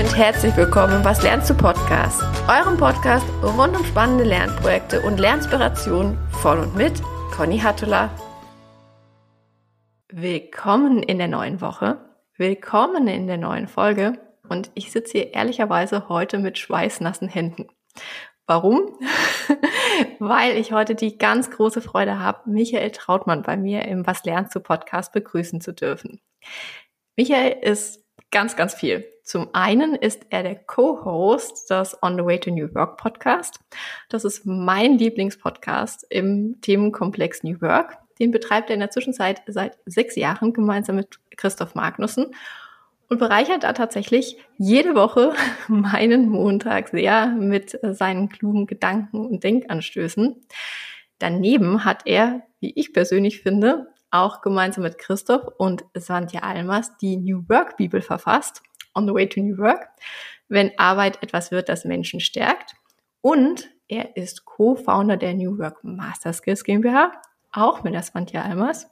und herzlich willkommen im Was lernst du Podcast, eurem Podcast rund um spannende Lernprojekte und Lernspirationen von und mit Conny Hattula. Willkommen in der neuen Woche, willkommen in der neuen Folge und ich sitze hier ehrlicherweise heute mit schweißnassen Händen. Warum? Weil ich heute die ganz große Freude habe, Michael Trautmann bei mir im Was lernst du Podcast begrüßen zu dürfen. Michael ist ganz, ganz viel. Zum einen ist er der Co-Host des On the Way to New Work Podcast. Das ist mein Lieblingspodcast im Themenkomplex New Work. Den betreibt er in der Zwischenzeit seit sechs Jahren gemeinsam mit Christoph Magnussen und bereichert da tatsächlich jede Woche meinen Montag sehr mit seinen klugen Gedanken und Denkanstößen. Daneben hat er, wie ich persönlich finde, auch gemeinsam mit Christoph und Santja Almas die New Work Bibel verfasst, On the Way to New Work, wenn Arbeit etwas wird, das Menschen stärkt. Und er ist Co-Founder der New Work Master Skills GmbH, auch mit der Santja Almas.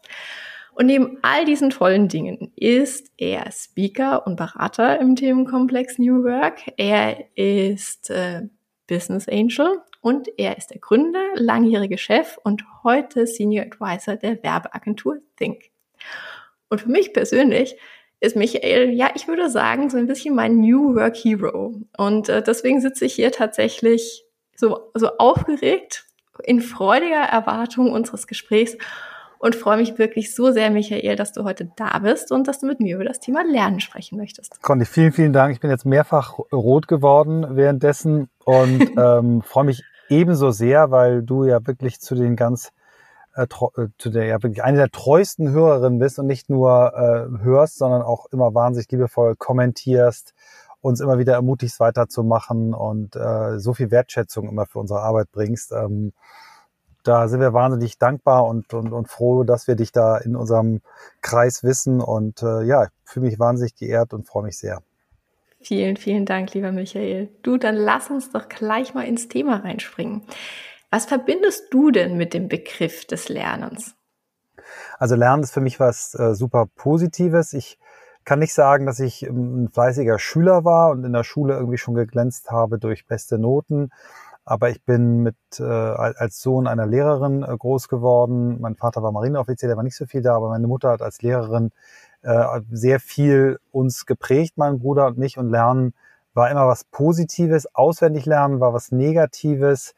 Und neben all diesen tollen Dingen ist er Speaker und Berater im Themenkomplex New Work. Er ist äh, Business Angel und er ist der Gründer, langjährige Chef und heute Senior Advisor der Werbeagentur Think. Und für mich persönlich ist Michael, ja, ich würde sagen, so ein bisschen mein New Work Hero. Und äh, deswegen sitze ich hier tatsächlich so, so aufgeregt, in freudiger Erwartung unseres Gesprächs und freue mich wirklich so sehr, Michael, dass du heute da bist und dass du mit mir über das Thema Lernen sprechen möchtest. Conny, vielen, vielen Dank. Ich bin jetzt mehrfach rot geworden währenddessen und ähm, freue mich ebenso sehr, weil du ja wirklich zu den ganz äh, äh, zu der ja wirklich eine der treuesten Hörerinnen bist und nicht nur äh, hörst, sondern auch immer wahnsinnig liebevoll kommentierst, uns immer wieder ermutigst, weiterzumachen und äh, so viel Wertschätzung immer für unsere Arbeit bringst. Ähm, da sind wir wahnsinnig dankbar und, und, und froh, dass wir dich da in unserem Kreis wissen. Und äh, ja, ich fühle mich wahnsinnig geehrt und freue mich sehr. Vielen, vielen Dank, lieber Michael. Du, dann lass uns doch gleich mal ins Thema reinspringen. Was verbindest du denn mit dem Begriff des Lernens? Also Lernen ist für mich was äh, super Positives. Ich kann nicht sagen, dass ich ein fleißiger Schüler war und in der Schule irgendwie schon geglänzt habe durch beste Noten. Aber ich bin mit äh, als Sohn einer Lehrerin äh, groß geworden. Mein Vater war Marineoffizier, der war nicht so viel da, aber meine Mutter hat als Lehrerin äh, sehr viel uns geprägt, mein Bruder und mich. Und Lernen war immer was Positives. Auswendig lernen war was Negatives.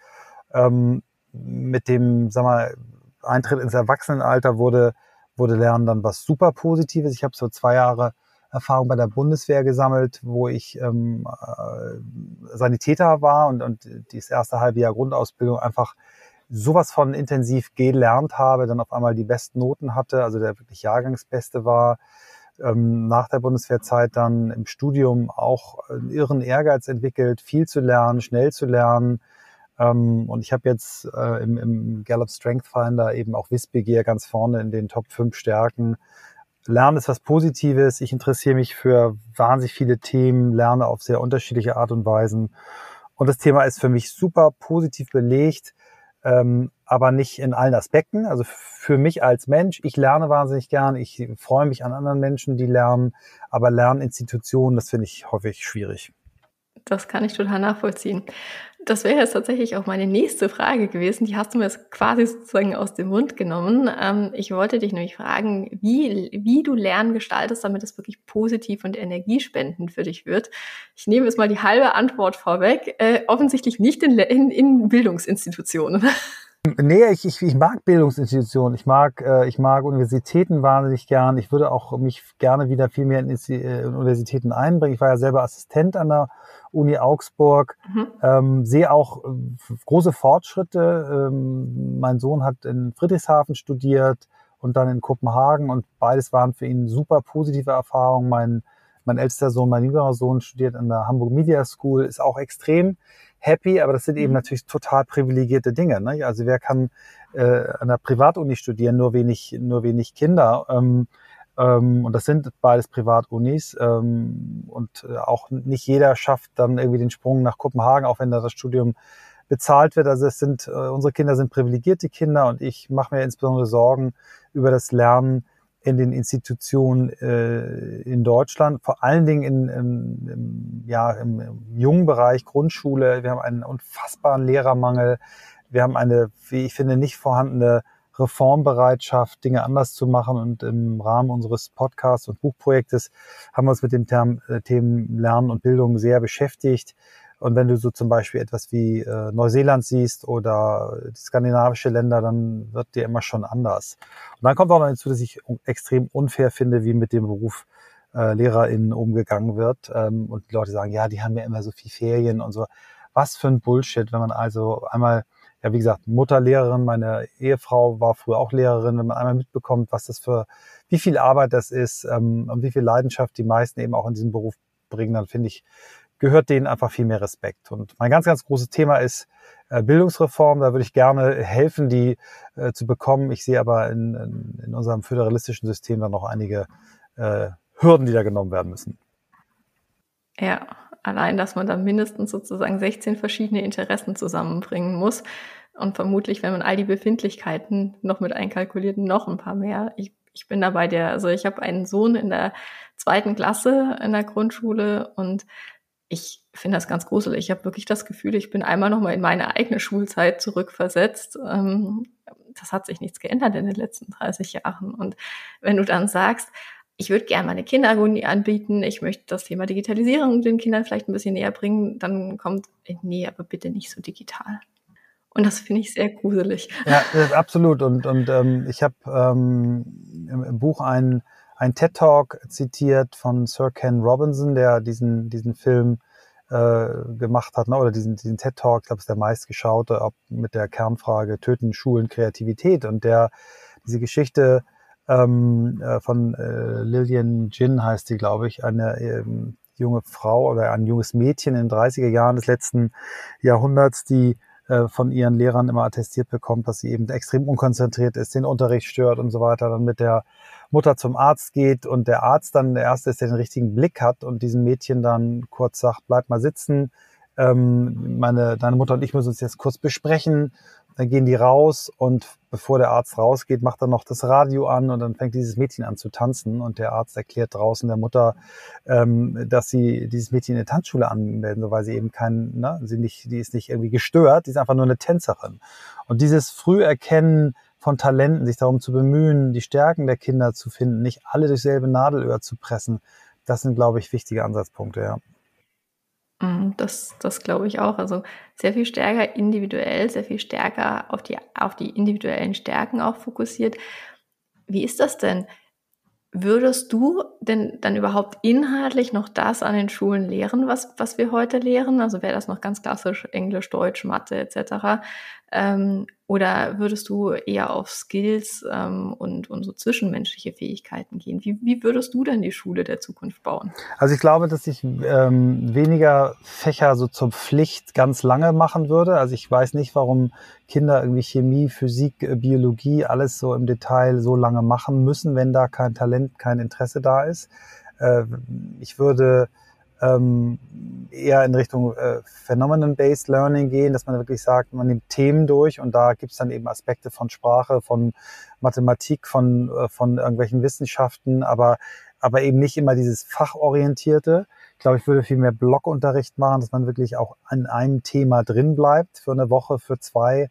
Ähm, mit dem, sag mal, Eintritt ins Erwachsenenalter wurde, wurde Lernen dann was super Positives. Ich habe so zwei Jahre Erfahrung bei der Bundeswehr gesammelt, wo ich ähm, äh, Sanitäter war und, und dieses erste halbe Jahr Grundausbildung einfach sowas von intensiv gelernt habe, dann auf einmal die besten Noten hatte, also der wirklich Jahrgangsbeste war. Ähm, nach der Bundeswehrzeit dann im Studium auch einen irren Ehrgeiz entwickelt, viel zu lernen, schnell zu lernen. Ähm, und ich habe jetzt äh, im, im Gallup Strength Finder eben auch Wissbegier ganz vorne in den Top 5 Stärken Lernen ist was Positives. Ich interessiere mich für wahnsinnig viele Themen, lerne auf sehr unterschiedliche Art und Weisen. Und das Thema ist für mich super positiv belegt, ähm, aber nicht in allen Aspekten. Also für mich als Mensch, ich lerne wahnsinnig gern. Ich freue mich an anderen Menschen, die lernen. Aber Lerninstitutionen, das finde ich häufig schwierig. Das kann ich total nachvollziehen. Das wäre jetzt tatsächlich auch meine nächste Frage gewesen. Die hast du mir jetzt quasi sozusagen aus dem Mund genommen. Ähm, ich wollte dich nämlich fragen, wie, wie du Lernen gestaltest, damit es wirklich positiv und energiespendend für dich wird. Ich nehme jetzt mal die halbe Antwort vorweg. Äh, offensichtlich nicht in, in, in Bildungsinstitutionen. Nee, ich, ich, ich mag Bildungsinstitutionen. Ich mag, äh, ich mag Universitäten wahnsinnig gern. Ich würde auch mich gerne wieder viel mehr in, in äh, Universitäten einbringen. Ich war ja selber Assistent an der Uni Augsburg. Mhm. Ähm, sehe auch äh, große Fortschritte. Ähm, mein Sohn hat in Friedrichshafen studiert und dann in Kopenhagen und beides waren für ihn super positive Erfahrungen. Mein, mein ältester Sohn, mein jüngerer Sohn studiert an der Hamburg Media School, ist auch extrem happy, aber das sind eben mhm. natürlich total privilegierte Dinge. Ne? Also wer kann äh, an der Privatuni studieren, nur wenig, nur wenig Kinder. Ähm, ähm, und das sind beides Privatunis. Ähm, und äh, auch nicht jeder schafft dann irgendwie den Sprung nach Kopenhagen, auch wenn da das Studium bezahlt wird. Also es sind, äh, unsere Kinder sind privilegierte Kinder und ich mache mir insbesondere Sorgen über das Lernen in den Institutionen äh, in Deutschland, vor allen Dingen in, im, im, ja, im, im jungen Bereich Grundschule. Wir haben einen unfassbaren Lehrermangel. Wir haben eine, wie ich finde, nicht vorhandene Reformbereitschaft, Dinge anders zu machen. Und im Rahmen unseres Podcasts und Buchprojektes haben wir uns mit dem Term, äh, Themen Lernen und Bildung sehr beschäftigt. Und wenn du so zum Beispiel etwas wie äh, Neuseeland siehst oder skandinavische Länder, dann wird dir immer schon anders. Und dann kommt auch noch hinzu, dass ich extrem unfair finde, wie mit dem Beruf äh, LehrerInnen umgegangen wird. Ähm, und die Leute sagen, ja, die haben ja immer so viel Ferien und so. Was für ein Bullshit, wenn man also einmal, ja, wie gesagt, Mutterlehrerin, meine Ehefrau war früher auch Lehrerin, wenn man einmal mitbekommt, was das für, wie viel Arbeit das ist ähm, und wie viel Leidenschaft die meisten eben auch in diesem Beruf bringen, dann finde ich, gehört denen einfach viel mehr Respekt. Und mein ganz, ganz großes Thema ist äh, Bildungsreform. Da würde ich gerne helfen, die äh, zu bekommen. Ich sehe aber in, in, in unserem föderalistischen System dann noch einige äh, Hürden, die da genommen werden müssen. Ja, allein, dass man da mindestens sozusagen 16 verschiedene Interessen zusammenbringen muss. Und vermutlich, wenn man all die Befindlichkeiten noch mit einkalkuliert, noch ein paar mehr. Ich, ich bin dabei der, also ich habe einen Sohn in der zweiten Klasse in der Grundschule und ich finde das ganz gruselig. Ich habe wirklich das Gefühl, ich bin einmal noch mal in meine eigene Schulzeit zurückversetzt. Ähm, das hat sich nichts geändert in den letzten 30 Jahren. Und wenn du dann sagst, ich würde gerne meine Kinderuni anbieten, ich möchte das Thema Digitalisierung den Kindern vielleicht ein bisschen näher bringen, dann kommt, nee, aber bitte nicht so digital. Und das finde ich sehr gruselig. Ja, absolut. Und, und ähm, ich habe ähm, im, im Buch einen ein TED Talk zitiert von Sir Ken Robinson, der diesen, diesen Film äh, gemacht hat, ne? oder diesen, diesen TED Talk, ich glaube, ist der meistgeschaute, ob mit der Kernfrage Töten Schulen Kreativität und der diese Geschichte ähm, äh, von äh, Lillian Jin heißt die, glaube ich, eine ähm, junge Frau oder ein junges Mädchen in den 30er Jahren des letzten Jahrhunderts, die äh, von ihren Lehrern immer attestiert bekommt, dass sie eben extrem unkonzentriert ist, den Unterricht stört und so weiter, dann mit der Mutter zum Arzt geht und der Arzt dann der Erste ist, der den richtigen Blick hat und diesem Mädchen dann kurz sagt, bleib mal sitzen, ähm, meine, deine Mutter und ich müssen uns jetzt kurz besprechen. Dann gehen die raus und bevor der Arzt rausgeht, macht er noch das Radio an und dann fängt dieses Mädchen an zu tanzen und der Arzt erklärt draußen der Mutter, ähm, dass sie dieses Mädchen in die Tanzschule anmelden soll, weil sie eben kein, ne, sie nicht, die ist nicht irgendwie gestört, die ist einfach nur eine Tänzerin. Und dieses Früherkennen von Talenten, sich darum zu bemühen, die Stärken der Kinder zu finden, nicht alle durch selbe Nadelöhr zu pressen, das sind, glaube ich, wichtige Ansatzpunkte, ja. Mm, das, das glaube ich auch. Also sehr viel stärker individuell, sehr viel stärker auf die, auf die individuellen Stärken auch fokussiert. Wie ist das denn? Würdest du denn dann überhaupt inhaltlich noch das an den Schulen lehren, was, was wir heute lehren? Also wäre das noch ganz klassisch Englisch, Deutsch, Mathe etc. Ähm, oder würdest du eher auf Skills ähm, und, und so zwischenmenschliche Fähigkeiten gehen? Wie, wie würdest du denn die Schule der Zukunft bauen? Also ich glaube, dass ich ähm, weniger Fächer so zur Pflicht ganz lange machen würde. Also ich weiß nicht, warum Kinder irgendwie Chemie, Physik, äh, Biologie alles so im Detail so lange machen müssen, wenn da kein Talent, kein Interesse da ist. Äh, ich würde ähm, eher in Richtung äh, Phenomenon-Based Learning gehen, dass man wirklich sagt, man nimmt Themen durch und da gibt es dann eben Aspekte von Sprache, von Mathematik, von, äh, von irgendwelchen Wissenschaften, aber, aber eben nicht immer dieses Fachorientierte. Ich glaube, ich würde viel mehr Blockunterricht machen, dass man wirklich auch an einem Thema drin bleibt für eine Woche, für zwei.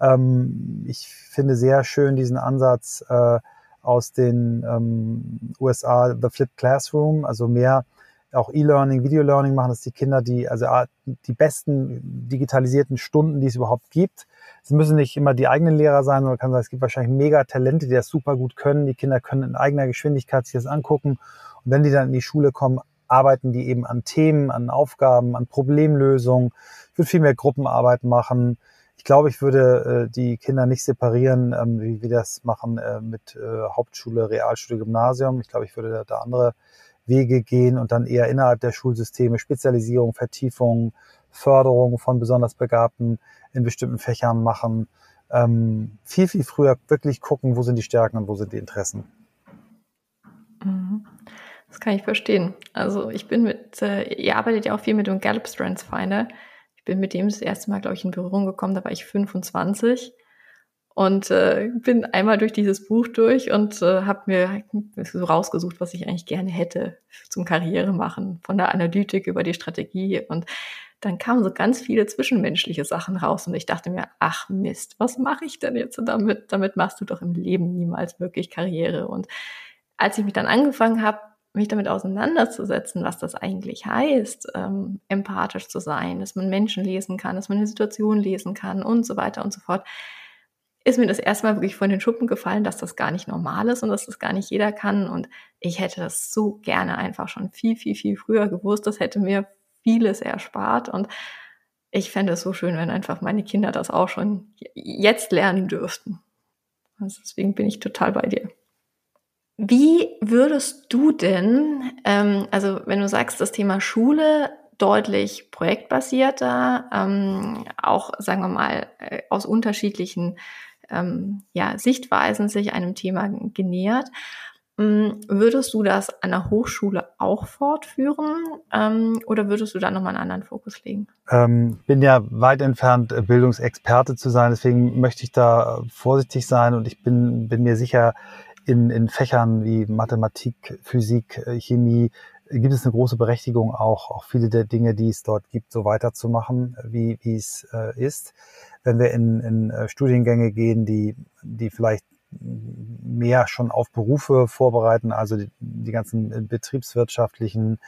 Ähm, ich finde sehr schön diesen Ansatz äh, aus den ähm, USA, The Flipped Classroom, also mehr auch E-Learning, Video-Learning machen, dass die Kinder die, also die besten digitalisierten Stunden, die es überhaupt gibt. Es müssen nicht immer die eigenen Lehrer sein, sondern kann sein, es gibt wahrscheinlich mega Talente, die das super gut können. Die Kinder können in eigener Geschwindigkeit sich das angucken. Und wenn die dann in die Schule kommen, arbeiten die eben an Themen, an Aufgaben, an Problemlösungen. Ich würde viel mehr Gruppenarbeit machen. Ich glaube, ich würde äh, die Kinder nicht separieren, ähm, wie wir das machen äh, mit äh, Hauptschule, Realschule, Gymnasium. Ich glaube, ich würde da andere Wege gehen und dann eher innerhalb der Schulsysteme Spezialisierung, Vertiefung, Förderung von besonders Begabten in bestimmten Fächern machen. Ähm, viel, viel früher wirklich gucken, wo sind die Stärken und wo sind die Interessen. Mhm. Das kann ich verstehen. Also ich bin mit, äh, ihr arbeitet ja auch viel mit dem Gallup Strengths Finder. Ich bin mit dem das erste Mal, glaube ich, in Berührung gekommen, da war ich 25. und äh, bin einmal durch dieses Buch durch und äh, habe mir so rausgesucht, was ich eigentlich gerne hätte zum Karriere machen, von der Analytik über die Strategie und dann kamen so ganz viele zwischenmenschliche Sachen raus und ich dachte mir, ach Mist, was mache ich denn jetzt damit? Damit machst du doch im Leben niemals wirklich Karriere. Und als ich mich dann angefangen habe, mich damit auseinanderzusetzen, was das eigentlich heißt, ähm, empathisch zu sein, dass man Menschen lesen kann, dass man eine Situation lesen kann und so weiter und so fort, ist mir das erstmal wirklich von den Schuppen gefallen, dass das gar nicht normal ist und dass das gar nicht jeder kann. Und ich hätte das so gerne einfach schon viel, viel, viel früher gewusst. Das hätte mir vieles erspart. Und ich fände es so schön, wenn einfach meine Kinder das auch schon jetzt lernen dürften. Also deswegen bin ich total bei dir. Wie würdest du denn, ähm, also wenn du sagst, das Thema Schule deutlich projektbasierter, ähm, auch sagen wir mal äh, aus unterschiedlichen ähm, ja, Sichtweisen sich einem Thema genähert. Ähm, würdest du das an der Hochschule auch fortführen ähm, oder würdest du da nochmal einen anderen Fokus legen? Ähm, bin ja weit entfernt, äh, Bildungsexperte zu sein, deswegen möchte ich da vorsichtig sein und ich bin, bin mir sicher, in, in Fächern wie Mathematik, Physik, äh, Chemie gibt es eine große Berechtigung auch, auch viele der Dinge, die es dort gibt, so weiterzumachen, wie, wie es äh, ist. Wenn wir in, in äh, Studiengänge gehen, die, die vielleicht mehr schon auf Berufe vorbereiten, also die, die ganzen betriebswirtschaftlichen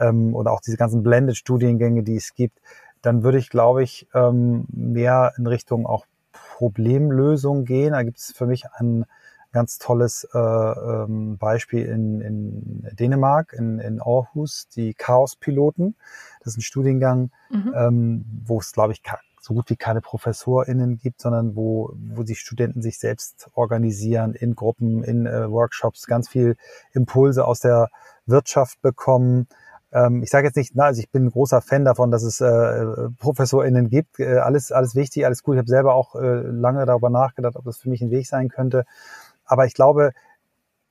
ähm, oder auch diese ganzen Blended-Studiengänge, die es gibt, dann würde ich, glaube ich, ähm, mehr in Richtung auch Problemlösung gehen. Da gibt es für mich einen ganz tolles äh, ähm, Beispiel in, in Dänemark, in, in Aarhus, die Chaos-Piloten. Das ist ein Studiengang, mhm. ähm, wo es, glaube ich, so gut wie keine ProfessorInnen gibt, sondern wo, wo die Studenten sich selbst organisieren in Gruppen, in äh, Workshops, ganz viel Impulse aus der Wirtschaft bekommen. Ähm, ich sage jetzt nicht, na, also ich bin ein großer Fan davon, dass es äh, ProfessorInnen gibt. Äh, alles, alles wichtig, alles gut. Ich habe selber auch äh, lange darüber nachgedacht, ob das für mich ein Weg sein könnte. Aber ich glaube,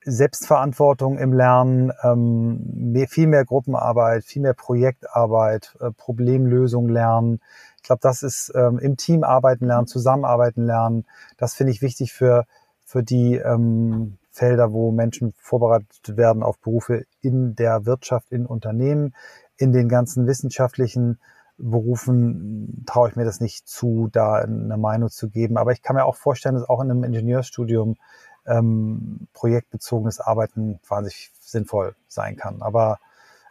Selbstverantwortung im Lernen, ähm, mehr, viel mehr Gruppenarbeit, viel mehr Projektarbeit, äh, Problemlösung lernen. Ich glaube, das ist ähm, im Team arbeiten lernen, zusammenarbeiten lernen. Das finde ich wichtig für, für die ähm, Felder, wo Menschen vorbereitet werden auf Berufe in der Wirtschaft, in Unternehmen, in den ganzen wissenschaftlichen Berufen traue ich mir das nicht zu, da eine Meinung zu geben. Aber ich kann mir auch vorstellen, dass auch in einem Ingenieurstudium ähm, projektbezogenes Arbeiten wahnsinnig sinnvoll sein kann. Aber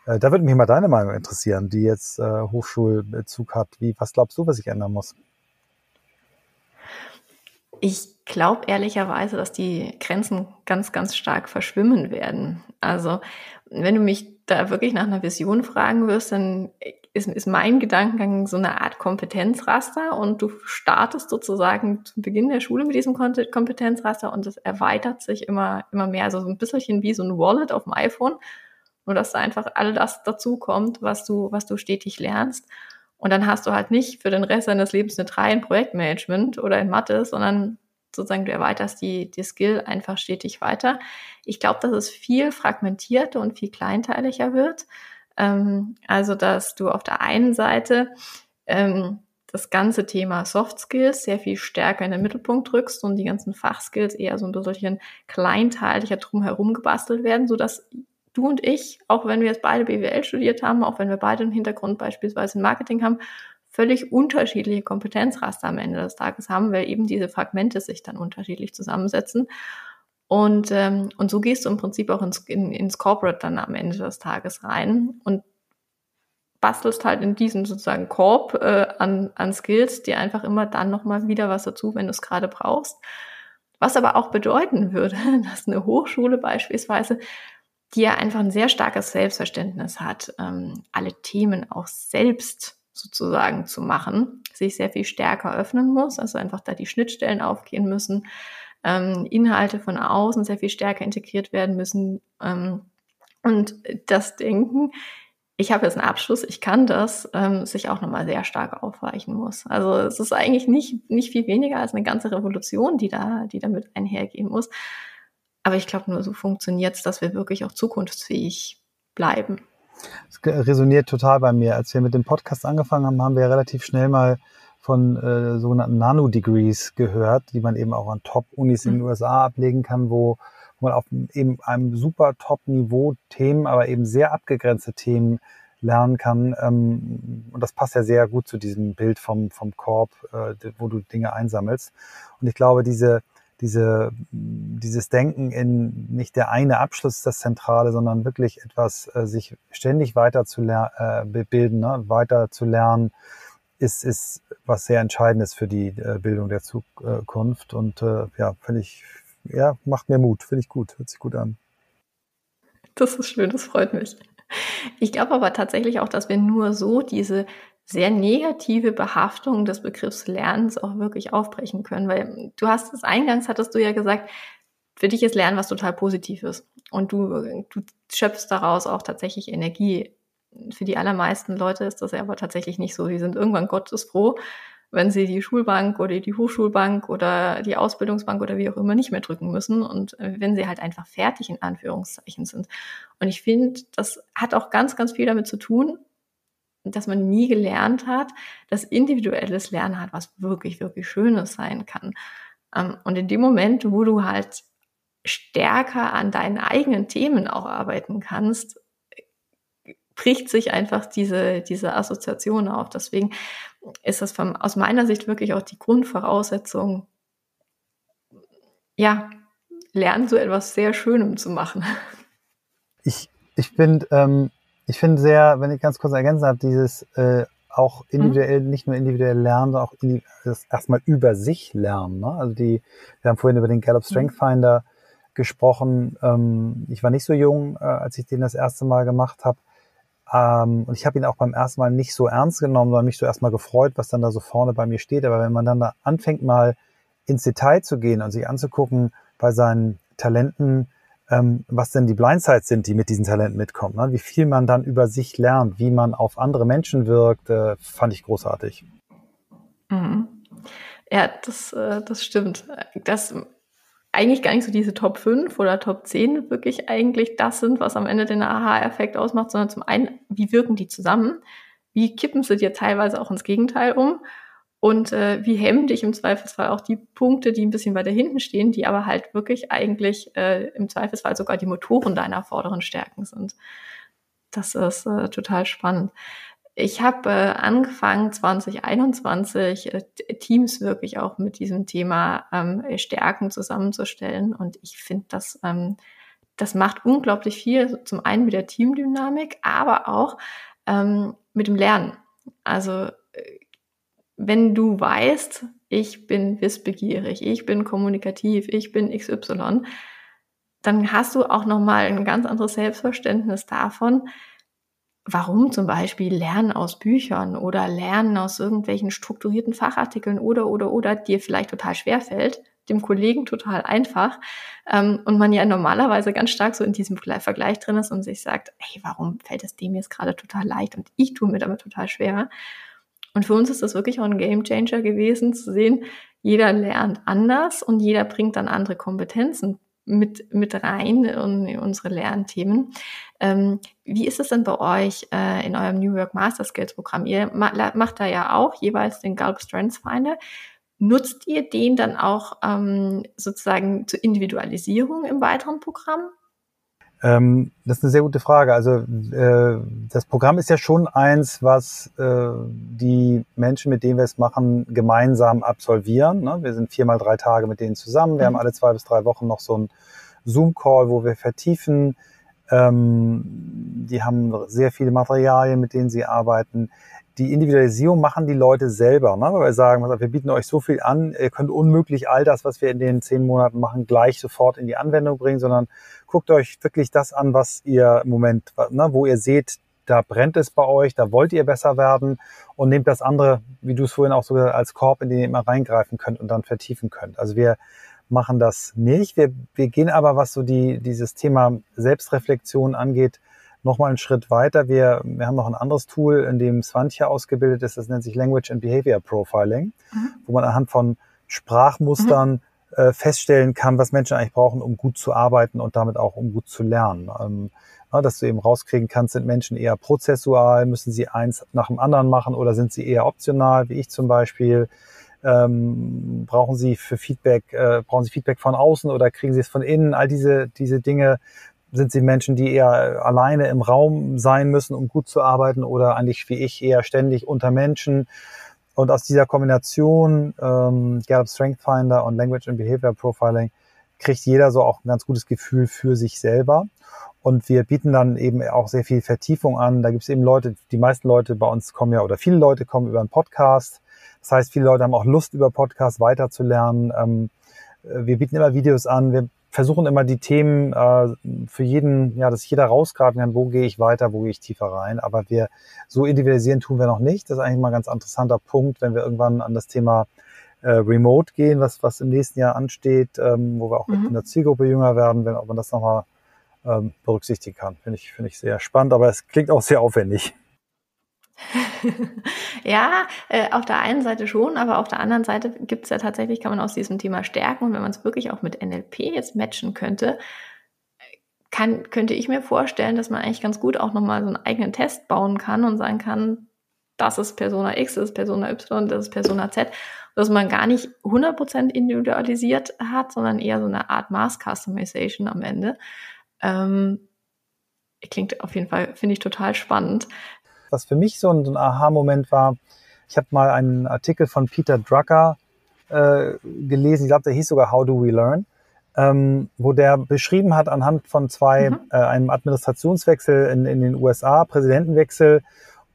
da würde mich mal deine Meinung interessieren, die jetzt äh, Hochschulbezug hat. Wie, was glaubst du, was sich ändern muss? Ich glaube ehrlicherweise, dass die Grenzen ganz, ganz stark verschwimmen werden. Also wenn du mich da wirklich nach einer Vision fragen wirst, dann ist, ist mein Gedankengang so eine Art Kompetenzraster und du startest sozusagen zum Beginn der Schule mit diesem Kompetenzraster und es erweitert sich immer, immer mehr. Also so ein bisschen wie so ein Wallet auf dem iPhone. Nur dass da einfach all das dazu kommt, was du, was du stetig lernst. Und dann hast du halt nicht für den Rest deines Lebens eine 3 in Projektmanagement oder in Mathe, sondern sozusagen du erweiterst die, die Skill einfach stetig weiter. Ich glaube, dass es viel fragmentierter und viel kleinteiliger wird. Ähm, also, dass du auf der einen Seite ähm, das ganze Thema Soft Skills sehr viel stärker in den Mittelpunkt drückst und die ganzen Fachskills eher so ein bisschen kleinteiliger drumherum gebastelt werden, sodass du und ich, auch wenn wir jetzt beide BWL studiert haben, auch wenn wir beide einen Hintergrund beispielsweise in Marketing haben, völlig unterschiedliche Kompetenzraster am Ende des Tages haben, weil eben diese Fragmente sich dann unterschiedlich zusammensetzen. Und, ähm, und so gehst du im Prinzip auch ins, in, ins Corporate dann am Ende des Tages rein und bastelst halt in diesem sozusagen Korb äh, an, an Skills, dir einfach immer dann nochmal wieder was dazu, wenn du es gerade brauchst. Was aber auch bedeuten würde, dass eine Hochschule beispielsweise, die ja einfach ein sehr starkes Selbstverständnis hat, ähm, alle Themen auch selbst sozusagen zu machen, sich sehr viel stärker öffnen muss, also einfach da die Schnittstellen aufgehen müssen, ähm, Inhalte von außen sehr viel stärker integriert werden müssen. Ähm, und das Denken, ich habe jetzt einen Abschluss, ich kann das, ähm, sich auch nochmal sehr stark aufweichen muss. Also es ist eigentlich nicht, nicht viel weniger als eine ganze Revolution, die da, die damit einhergehen muss. Aber ich glaube, nur so funktioniert es, dass wir wirklich auch zukunftsfähig bleiben. Es resoniert total bei mir. Als wir mit dem Podcast angefangen haben, haben wir relativ schnell mal von äh, sogenannten Nano-Degrees gehört, die man eben auch an Top-Unis in den mhm. USA ablegen kann, wo, wo man auf eben einem super Top-Niveau Themen, aber eben sehr abgegrenzte Themen lernen kann. Ähm, und das passt ja sehr gut zu diesem Bild vom, vom Korb, äh, wo du Dinge einsammelst. Und ich glaube, diese, diese, dieses Denken in nicht der eine Abschluss das Zentrale, sondern wirklich etwas äh, sich ständig weiter zu äh, bilden, ne? weiter zu lernen, ist, ist was sehr Entscheidendes für die äh, Bildung der Zukunft. Und äh, ja, finde ich, ja, macht mir Mut, finde ich gut, hört sich gut an. Das ist schön, das freut mich. Ich glaube aber tatsächlich auch, dass wir nur so diese sehr negative Behaftung des Begriffs Lernens auch wirklich aufbrechen können, weil du hast es eingangs, hattest du ja gesagt, für dich ist Lernen was total Positives und du, du schöpfst daraus auch tatsächlich Energie. Für die allermeisten Leute ist das ja aber tatsächlich nicht so. Die sind irgendwann gottesfroh, wenn sie die Schulbank oder die Hochschulbank oder die Ausbildungsbank oder wie auch immer nicht mehr drücken müssen und äh, wenn sie halt einfach fertig in Anführungszeichen sind. Und ich finde, das hat auch ganz, ganz viel damit zu tun, dass man nie gelernt hat, dass individuelles Lernen halt was wirklich, wirklich Schönes sein kann. Ähm, und in dem Moment, wo du halt stärker an deinen eigenen Themen auch arbeiten kannst, bricht sich einfach diese, diese Assoziation auf. Deswegen ist das vom, aus meiner Sicht wirklich auch die Grundvoraussetzung, ja, lernen so etwas sehr Schönem zu machen. Ich, ich finde, ähm, ich finde sehr, wenn ich ganz kurz ergänzen habe, dieses äh, auch individuell, mhm. nicht nur individuell lernen, sondern auch das erstmal über sich lernen. Ne? Also die, wir haben vorhin über den Gallup Strength mhm. Finder mhm. gesprochen. Ähm, ich war nicht so jung, äh, als ich den das erste Mal gemacht habe. Ähm, und ich habe ihn auch beim ersten Mal nicht so ernst genommen, sondern mich so erstmal gefreut, was dann da so vorne bei mir steht. Aber wenn man dann da anfängt, mal ins Detail zu gehen und sich anzugucken bei seinen Talenten, ähm, was denn die Blindsides sind, die mit diesen Talenten mitkommen, ne? wie viel man dann über sich lernt, wie man auf andere Menschen wirkt, äh, fand ich großartig. Mhm. Ja, das, äh, das stimmt. Das eigentlich gar nicht so diese Top 5 oder Top 10 wirklich eigentlich das sind, was am Ende den Aha-Effekt ausmacht, sondern zum einen, wie wirken die zusammen? Wie kippen sie dir teilweise auch ins Gegenteil um? Und äh, wie hemmen dich im Zweifelsfall auch die Punkte, die ein bisschen weiter hinten stehen, die aber halt wirklich eigentlich äh, im Zweifelsfall sogar die Motoren deiner vorderen Stärken sind. Das ist äh, total spannend. Ich habe äh, angefangen 2021 äh, Teams wirklich auch mit diesem Thema ähm, Stärken zusammenzustellen und ich finde, das, ähm, das macht unglaublich viel. Zum einen mit der Teamdynamik, aber auch ähm, mit dem Lernen. Also wenn du weißt, ich bin wissbegierig, ich bin kommunikativ, ich bin XY, dann hast du auch nochmal ein ganz anderes Selbstverständnis davon, warum zum Beispiel Lernen aus Büchern oder Lernen aus irgendwelchen strukturierten Fachartikeln oder, oder, oder dir vielleicht total schwer fällt, dem Kollegen total einfach ähm, und man ja normalerweise ganz stark so in diesem Vergleich drin ist und sich sagt, hey, warum fällt es dem jetzt gerade total leicht und ich tue mir damit total schwer. Und für uns ist das wirklich auch ein Game Changer gewesen, zu sehen, jeder lernt anders und jeder bringt dann andere Kompetenzen mit, mit rein in unsere Lernthemen. Ähm, wie ist es denn bei euch äh, in eurem New York Master Skills Programm? Ihr ma macht da ja auch jeweils den Gulp Strengths Finder. Nutzt ihr den dann auch ähm, sozusagen zur Individualisierung im weiteren Programm? Ähm, das ist eine sehr gute Frage. Also äh, das Programm ist ja schon eins, was äh, die Menschen, mit denen wir es machen, gemeinsam absolvieren. Ne? Wir sind viermal drei Tage mit denen zusammen. Wir mhm. haben alle zwei bis drei Wochen noch so einen Zoom-Call, wo wir vertiefen. Ähm, die haben sehr viele Materialien, mit denen sie arbeiten. Die Individualisierung machen die Leute selber, ne? weil wir sagen, wir bieten euch so viel an, ihr könnt unmöglich all das, was wir in den zehn Monaten machen, gleich sofort in die Anwendung bringen, sondern guckt euch wirklich das an, was ihr im Moment, ne, wo ihr seht, da brennt es bei euch, da wollt ihr besser werden und nehmt das andere, wie du es vorhin auch so gesagt als Korb, in den ihr immer reingreifen könnt und dann vertiefen könnt. Also wir machen das nicht. Wir, wir gehen aber, was so die, dieses Thema Selbstreflexion angeht, nochmal einen Schritt weiter. Wir, wir haben noch ein anderes Tool, in dem Swantje ausgebildet ist, das nennt sich Language and Behavior Profiling, mhm. wo man anhand von Sprachmustern mhm äh, feststellen kann, was Menschen eigentlich brauchen, um gut zu arbeiten und damit auch um gut zu lernen. Ähm, ja, dass du eben rauskriegen kannst, sind Menschen eher prozessual, müssen sie eins nach dem anderen machen oder sind sie eher optional, wie ich zum Beispiel. Ähm, brauchen sie für Feedback, äh, brauchen sie Feedback von außen oder kriegen sie es von innen? All diese, diese Dinge sind sie Menschen, die eher alleine im Raum sein müssen, um gut zu arbeiten oder eigentlich wie ich eher ständig unter Menschen? Und aus dieser Kombination ähm, Gallup Strength Finder und Language and Behavior Profiling kriegt jeder so auch ein ganz gutes Gefühl für sich selber. Und wir bieten dann eben auch sehr viel Vertiefung an. Da gibt es eben Leute, die meisten Leute bei uns kommen ja, oder viele Leute kommen über einen Podcast. Das heißt, viele Leute haben auch Lust, über Podcasts weiterzulernen. Ähm, wir bieten immer Videos an. Wir versuchen immer die Themen äh, für jeden, ja, dass jeder rausgraben kann, wo gehe ich weiter, wo gehe ich tiefer rein. Aber wir so individualisieren tun wir noch nicht. Das ist eigentlich mal ein ganz interessanter Punkt, wenn wir irgendwann an das Thema äh, Remote gehen, was, was im nächsten Jahr ansteht, ähm, wo wir auch mhm. in der Zielgruppe jünger werden, wenn ob man das nochmal ähm, berücksichtigen kann. Finde ich, finde ich sehr spannend, aber es klingt auch sehr aufwendig. ja, äh, auf der einen Seite schon, aber auf der anderen Seite gibt es ja tatsächlich, kann man aus diesem Thema stärken und wenn man es wirklich auch mit NLP jetzt matchen könnte, kann, könnte ich mir vorstellen, dass man eigentlich ganz gut auch nochmal so einen eigenen Test bauen kann und sagen kann, das ist Persona X, das ist Persona Y, das ist Persona Z, dass man gar nicht 100% individualisiert hat, sondern eher so eine Art Mass-Customization am Ende. Ähm, klingt auf jeden Fall, finde ich total spannend. Was für mich so ein, so ein Aha-Moment war, ich habe mal einen Artikel von Peter Drucker äh, gelesen, ich glaube, der hieß sogar How Do We Learn, ähm, wo der beschrieben hat anhand von zwei, mhm. äh, einem Administrationswechsel in, in den USA, Präsidentenwechsel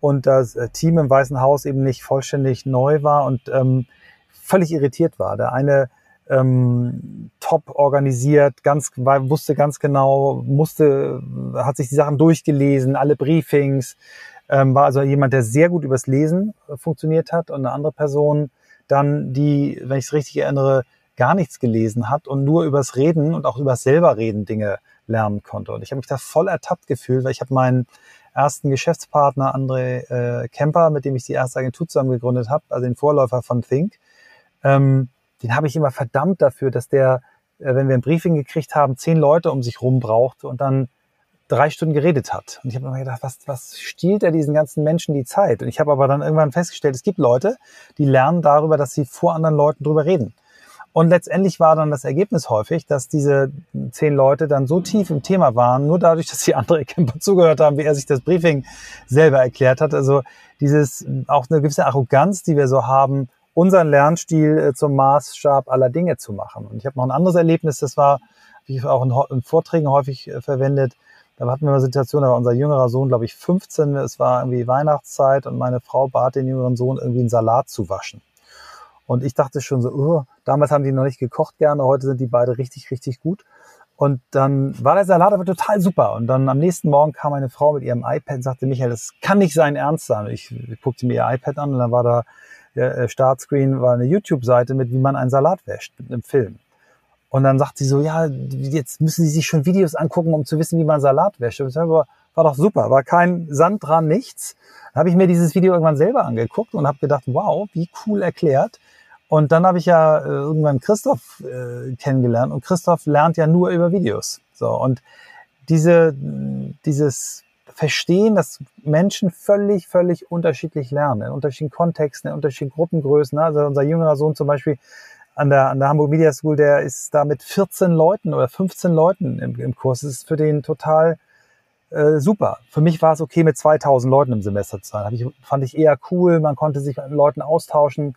und das äh, Team im Weißen Haus eben nicht vollständig neu war und ähm, völlig irritiert war. Der eine ähm, top organisiert, ganz wusste ganz genau, musste, hat sich die Sachen durchgelesen, alle Briefings, ähm, war also jemand, der sehr gut übers Lesen äh, funktioniert hat und eine andere Person dann, die, wenn ich es richtig erinnere, gar nichts gelesen hat und nur übers Reden und auch übers selber Reden Dinge lernen konnte. Und ich habe mich da voll ertappt gefühlt, weil ich habe meinen ersten Geschäftspartner André äh, Kemper, mit dem ich die erste Agentur zusammen gegründet habe, also den Vorläufer von Think, ähm, den habe ich immer verdammt dafür, dass der, äh, wenn wir ein Briefing gekriegt haben, zehn Leute um sich rum brauchte und dann drei Stunden geredet hat. Und ich habe mir gedacht, was, was stiehlt er diesen ganzen Menschen die Zeit? Und ich habe aber dann irgendwann festgestellt, es gibt Leute, die lernen darüber, dass sie vor anderen Leuten drüber reden. Und letztendlich war dann das Ergebnis häufig, dass diese zehn Leute dann so tief im Thema waren, nur dadurch, dass die andere Camper zugehört haben, wie er sich das Briefing selber erklärt hat. Also dieses, auch eine gewisse Arroganz, die wir so haben, unseren Lernstil äh, zum Maßstab aller Dinge zu machen. Und ich habe noch ein anderes Erlebnis, das war, wie auch in, in Vorträgen häufig äh, verwendet, da hatten wir eine Situation, da war unser jüngerer Sohn, glaube ich, 15, es war irgendwie Weihnachtszeit und meine Frau bat den jüngeren Sohn, irgendwie einen Salat zu waschen. Und ich dachte schon so, oh, damals haben die noch nicht gekocht gerne, heute sind die beide richtig, richtig gut. Und dann war der Salat aber total super. Und dann am nächsten Morgen kam meine Frau mit ihrem iPad und sagte, Michael, das kann nicht sein Ernst sein. Ich, ich guckte mir ihr iPad an und dann war da der äh, Startscreen war eine YouTube-Seite mit, wie man einen Salat wäscht, mit einem Film. Und dann sagt sie so, ja, jetzt müssen Sie sich schon Videos angucken, um zu wissen, wie man Salat wäscht. Und sage, war, war doch super, war kein Sand dran, nichts. Dann habe ich mir dieses Video irgendwann selber angeguckt und habe gedacht, wow, wie cool erklärt. Und dann habe ich ja äh, irgendwann Christoph äh, kennengelernt und Christoph lernt ja nur über Videos. So und diese dieses verstehen, dass Menschen völlig, völlig unterschiedlich lernen, in unterschiedlichen Kontexten, in unterschiedlichen Gruppengrößen. Also unser jüngerer Sohn zum Beispiel an der, an der Hamburg Media School, der ist da mit 14 Leuten oder 15 Leuten im, im Kurs. Das ist für den total äh, super. Für mich war es okay, mit 2000 Leuten im Semester zu sein. Hab ich, fand ich eher cool. Man konnte sich mit Leuten austauschen.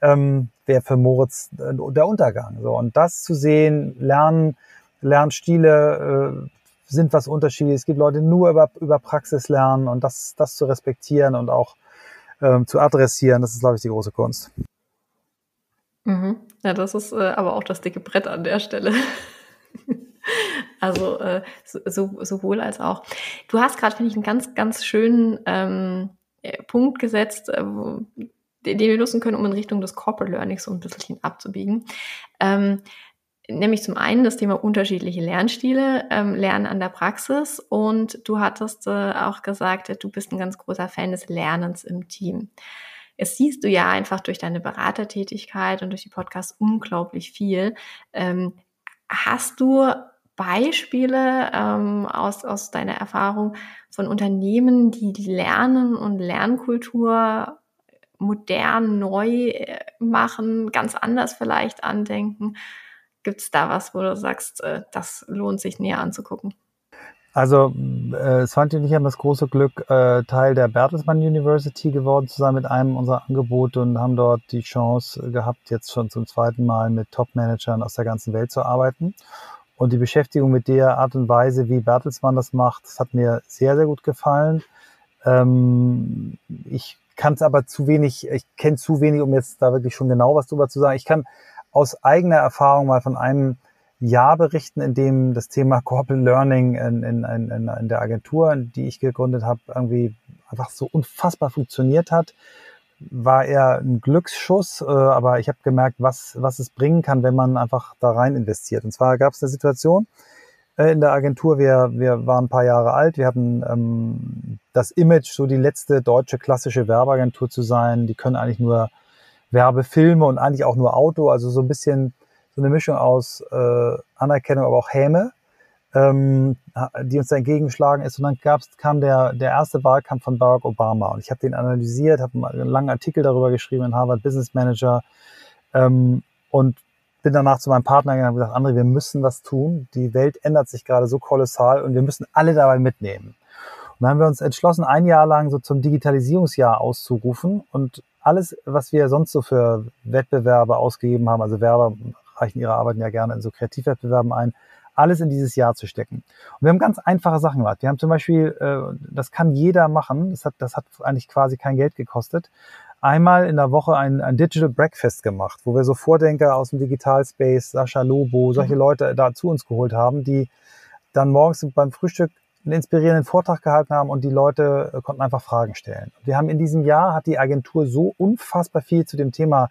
Ähm, Wäre für Moritz äh, der Untergang. So und das zu sehen, lernen, Lernstile, äh, sind was unterschiedlich. Es gibt Leute, die nur über, über Praxis lernen und das, das zu respektieren und auch ähm, zu adressieren, das ist, glaube ich, die große Kunst. Mhm. Ja, das ist äh, aber auch das dicke Brett an der Stelle. also äh, so, sowohl als auch. Du hast gerade, finde ich, einen ganz, ganz schönen ähm, äh, Punkt gesetzt, äh, den wir nutzen können, um in Richtung des Corporate Learnings so ein bisschen abzubiegen. Ähm, nämlich zum einen das Thema unterschiedliche Lernstile, ähm, Lernen an der Praxis und du hattest äh, auch gesagt, du bist ein ganz großer Fan des Lernens im Team. Es siehst du ja einfach durch deine Beratertätigkeit und durch die Podcasts unglaublich viel. Ähm, hast du Beispiele ähm, aus, aus deiner Erfahrung von Unternehmen, die Lernen und Lernkultur modern, neu äh, machen, ganz anders vielleicht andenken? Gibt es da was, wo du sagst, äh, das lohnt sich näher anzugucken? Also äh, Svanti und ich haben das große Glück, äh, Teil der Bertelsmann University geworden zu sein mit einem unserer Angebote und haben dort die Chance gehabt, jetzt schon zum zweiten Mal mit Top-Managern aus der ganzen Welt zu arbeiten. Und die Beschäftigung mit der Art und Weise, wie Bertelsmann das macht, das hat mir sehr, sehr gut gefallen. Ähm, ich kann es aber zu wenig, ich kenne zu wenig, um jetzt da wirklich schon genau was drüber zu sagen. Ich kann aus eigener Erfahrung mal von einem Jahr berichten, in dem das Thema Corporate Learning in, in, in, in der Agentur, die ich gegründet habe, irgendwie einfach so unfassbar funktioniert hat. War eher ein Glücksschuss, äh, aber ich habe gemerkt, was, was es bringen kann, wenn man einfach da rein investiert. Und zwar gab es eine Situation äh, in der Agentur, wir, wir waren ein paar Jahre alt, wir hatten ähm, das Image, so die letzte deutsche klassische Werbeagentur zu sein. Die können eigentlich nur Werbefilme und eigentlich auch nur Auto, also so ein bisschen so eine Mischung aus äh, Anerkennung, aber auch Häme, ähm, die uns da entgegengeschlagen ist. Und dann gab's, kam der, der erste Wahlkampf von Barack Obama. Und ich habe den analysiert, habe einen langen Artikel darüber geschrieben in Harvard Business Manager ähm, und bin danach zu meinem Partner gegangen und gesagt, André, wir müssen was tun. Die Welt ändert sich gerade so kolossal und wir müssen alle dabei mitnehmen. Und dann haben wir uns entschlossen, ein Jahr lang so zum Digitalisierungsjahr auszurufen und alles, was wir sonst so für Wettbewerbe ausgegeben haben, also Werber reichen ihre Arbeiten ja gerne in so Kreativwettbewerben ein, alles in dieses Jahr zu stecken. Und wir haben ganz einfache Sachen gemacht. Wir haben zum Beispiel, äh, das kann jeder machen, das hat, das hat eigentlich quasi kein Geld gekostet, einmal in der Woche ein, ein Digital Breakfast gemacht, wo wir so Vordenker aus dem Digital Space, Sascha Lobo, solche mhm. Leute da zu uns geholt haben, die dann morgens beim Frühstück einen inspirierenden Vortrag gehalten haben und die Leute äh, konnten einfach Fragen stellen. Wir haben in diesem Jahr, hat die Agentur so unfassbar viel zu dem Thema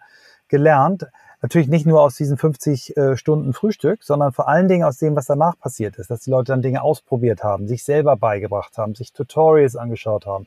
gelernt, Natürlich nicht nur aus diesen 50 äh, Stunden Frühstück, sondern vor allen Dingen aus dem, was danach passiert ist, dass die Leute dann Dinge ausprobiert haben, sich selber beigebracht haben, sich Tutorials angeschaut haben.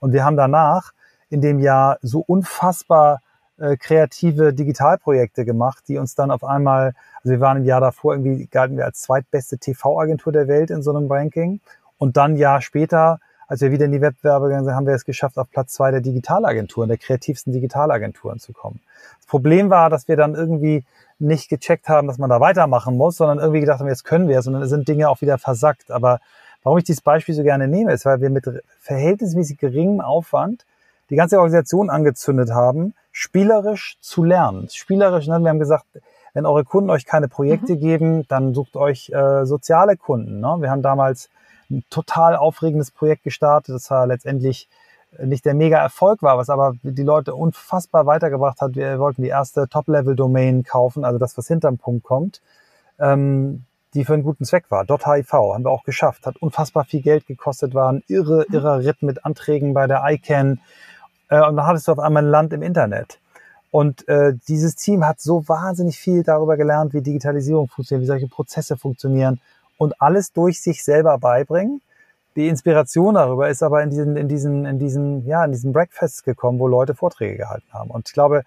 Und wir haben danach in dem Jahr so unfassbar äh, kreative Digitalprojekte gemacht, die uns dann auf einmal, also wir waren im Jahr davor irgendwie, galten wir als zweitbeste TV-Agentur der Welt in so einem Ranking. Und dann ein Jahr später als wir wieder in die Wettbewerbe gegangen sind, haben wir es geschafft, auf Platz zwei der Digitalagenturen, der kreativsten Digitalagenturen zu kommen. Das Problem war, dass wir dann irgendwie nicht gecheckt haben, dass man da weitermachen muss, sondern irgendwie gedacht haben, jetzt können wir es und dann sind Dinge auch wieder versackt. Aber warum ich dieses Beispiel so gerne nehme, ist, weil wir mit verhältnismäßig geringem Aufwand die ganze Organisation angezündet haben, spielerisch zu lernen. Spielerisch, ne? wir haben gesagt, wenn eure Kunden euch keine Projekte mhm. geben, dann sucht euch äh, soziale Kunden. Ne? Wir haben damals ein total aufregendes Projekt gestartet, das war letztendlich nicht der mega Erfolg war, was aber die Leute unfassbar weitergebracht hat. Wir wollten die erste Top-Level-Domain kaufen, also das, was hinterm Punkt kommt, ähm, die für einen guten Zweck war. .hiv haben wir auch geschafft, hat unfassbar viel Geld gekostet, war ein irre, mhm. irrer Ritt mit Anträgen bei der ICANN äh, und dann hattest du auf einmal ein Land im Internet. Und äh, dieses Team hat so wahnsinnig viel darüber gelernt, wie Digitalisierung funktioniert, wie solche Prozesse funktionieren und alles durch sich selber beibringen. Die Inspiration darüber ist aber in diesen, in diesen, in diesen, ja, in diesen Breakfasts gekommen, wo Leute Vorträge gehalten haben. Und ich glaube,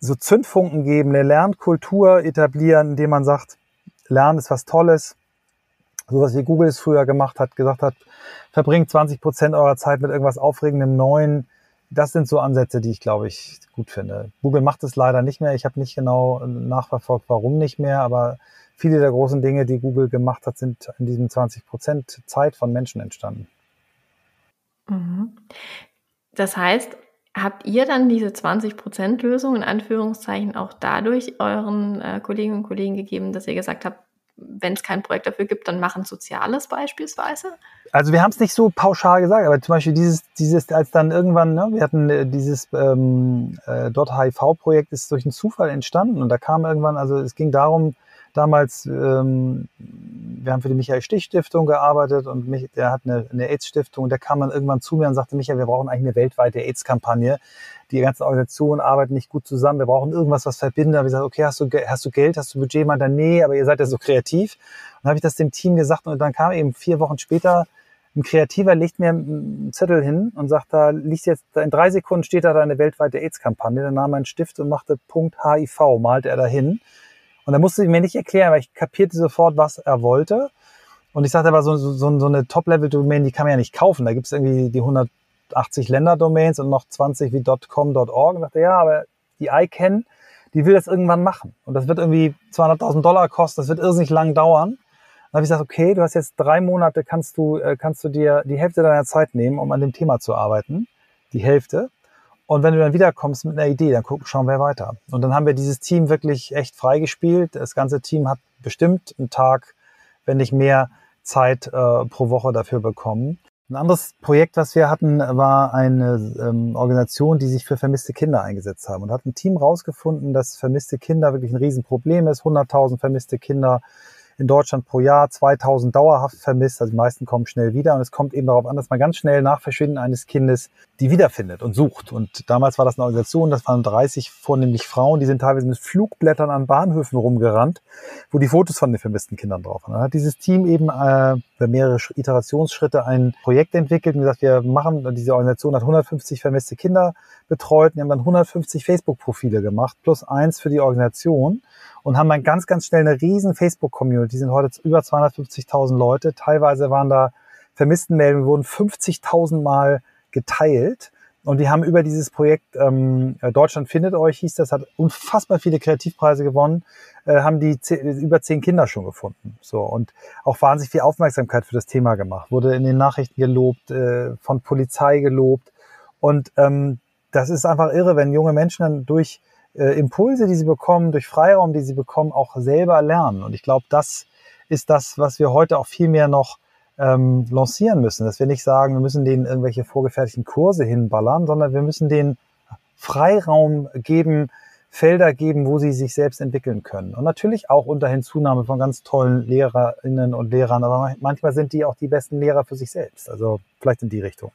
so Zündfunken geben, eine Lernkultur etablieren, indem man sagt, Lernen ist was Tolles. So was wie Google es früher gemacht hat, gesagt hat, verbringt 20 Prozent eurer Zeit mit irgendwas Aufregendem Neuen. Das sind so Ansätze, die ich, glaube ich, gut finde. Google macht es leider nicht mehr. Ich habe nicht genau nachverfolgt, warum nicht mehr, aber viele der großen Dinge, die Google gemacht hat, sind in diesem 20 Prozent Zeit von Menschen entstanden. Mhm. Das heißt, habt ihr dann diese 20 Prozent Lösung in Anführungszeichen auch dadurch euren äh, Kolleginnen und Kollegen gegeben, dass ihr gesagt habt, wenn es kein Projekt dafür gibt, dann machen Soziales beispielsweise? Also wir haben es nicht so pauschal gesagt, aber zum Beispiel dieses, dieses als dann irgendwann, ne, wir hatten äh, dieses ähm, äh, .hiv-Projekt ist durch einen Zufall entstanden und da kam irgendwann, also es ging darum, damals, ähm, wir haben für die Michael Stich Stiftung gearbeitet und mich, der hat eine, eine AIDS-Stiftung und der kam dann irgendwann zu mir und sagte, Michael, wir brauchen eigentlich eine weltweite AIDS-Kampagne. Die ganzen Organisationen arbeiten nicht gut zusammen. Wir brauchen irgendwas, was verbindet. Da habe ich gesagt, okay, hast du, hast du Geld, hast du Budget? Man dann, nee, aber ihr seid ja so kreativ. Und dann habe ich das dem Team gesagt und dann kam eben vier Wochen später ein Kreativer legt mir einen Zettel hin und sagt, da liegt jetzt, in drei Sekunden steht da eine weltweite AIDS-Kampagne. Dann nahm er einen Stift und machte Punkt HIV, malte er dahin. Und da musste ich mir nicht erklären, weil ich kapierte sofort, was er wollte. Und ich sagte aber, so, so, so eine Top-Level-Domain, die kann man ja nicht kaufen. Da gibt es irgendwie die 180 Länder-Domains und noch 20 wie .com, .org. Und dachte, ja, aber die ICANN, die will das irgendwann machen. Und das wird irgendwie 200.000 Dollar kosten, das wird irrsinnig lang dauern. Dann habe ich gesagt, okay, du hast jetzt drei Monate, kannst du, äh, kannst du dir die Hälfte deiner Zeit nehmen, um an dem Thema zu arbeiten. Die Hälfte. Und wenn du dann wiederkommst mit einer Idee, dann gucken, schauen wir weiter. Und dann haben wir dieses Team wirklich echt freigespielt. Das ganze Team hat bestimmt einen Tag, wenn nicht mehr, Zeit äh, pro Woche dafür bekommen. Ein anderes Projekt, was wir hatten, war eine ähm, Organisation, die sich für vermisste Kinder eingesetzt haben und hat ein Team rausgefunden, dass vermisste Kinder wirklich ein Riesenproblem ist. 100.000 vermisste Kinder in Deutschland pro Jahr 2000 dauerhaft vermisst. Also die meisten kommen schnell wieder. Und es kommt eben darauf an, dass man ganz schnell nach Verschwinden eines Kindes die wiederfindet und sucht. Und damals war das eine Organisation, das waren 30 vornehmlich Frauen, die sind teilweise mit Flugblättern an Bahnhöfen rumgerannt, wo die Fotos von den vermissten Kindern drauf waren. Dann hat dieses Team eben äh, über mehrere Iterationsschritte ein Projekt entwickelt und gesagt, wir machen, diese Organisation hat 150 vermisste Kinder betreut und haben dann 150 Facebook-Profile gemacht, plus eins für die Organisation und haben dann ganz, ganz schnell eine riesen Facebook-Community, sind heute über 250.000 Leute. Teilweise waren da Vermisstenmeldungen, wurden 50.000 Mal geteilt. Und die haben über dieses Projekt ähm, Deutschland findet euch, hieß das, hat unfassbar viele Kreativpreise gewonnen, äh, haben die über zehn Kinder schon gefunden. So und auch wahnsinnig viel Aufmerksamkeit für das Thema gemacht. Wurde in den Nachrichten gelobt, äh, von Polizei gelobt. Und ähm, das ist einfach irre, wenn junge Menschen dann durch äh, Impulse, die sie bekommen, durch Freiraum, die sie bekommen, auch selber lernen. Und ich glaube, das ist das, was wir heute auch viel mehr noch ähm, lancieren müssen. Dass wir nicht sagen, wir müssen denen irgendwelche vorgefertigten Kurse hinballern, sondern wir müssen denen Freiraum geben, Felder geben, wo sie sich selbst entwickeln können. Und natürlich auch unter Hinzunahme von ganz tollen Lehrerinnen und Lehrern, aber manchmal sind die auch die besten Lehrer für sich selbst. Also vielleicht in die Richtung.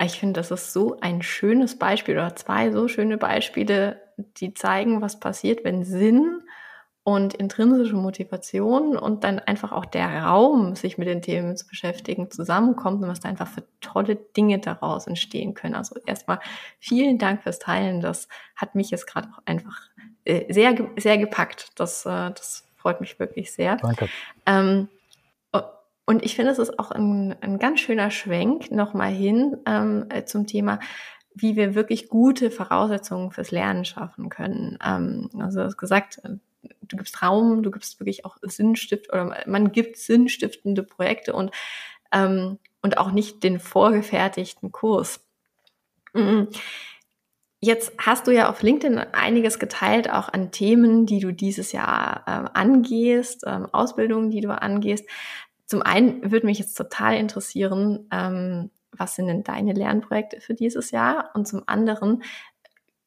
Ich finde, das ist so ein schönes Beispiel oder zwei so schöne Beispiele, die zeigen, was passiert, wenn Sinn und intrinsische Motivation und dann einfach auch der Raum, sich mit den Themen zu beschäftigen, zusammenkommt und was da einfach für tolle Dinge daraus entstehen können. Also erstmal vielen Dank fürs Teilen. Das hat mich jetzt gerade auch einfach äh, sehr, sehr gepackt. Das, äh, das freut mich wirklich sehr. Danke. Ähm, und ich finde, es ist auch ein, ein ganz schöner Schwenk nochmal hin ähm, äh, zum Thema, wie wir wirklich gute Voraussetzungen fürs Lernen schaffen können. Ähm, also du hast gesagt, du gibst Raum, du gibst wirklich auch Sinnstift oder man gibt sinnstiftende Projekte und ähm, und auch nicht den vorgefertigten Kurs. Jetzt hast du ja auf LinkedIn einiges geteilt, auch an Themen, die du dieses Jahr äh, angehst, ähm, Ausbildungen, die du angehst. Zum einen würde mich jetzt total interessieren, ähm, was sind denn deine Lernprojekte für dieses Jahr? Und zum anderen,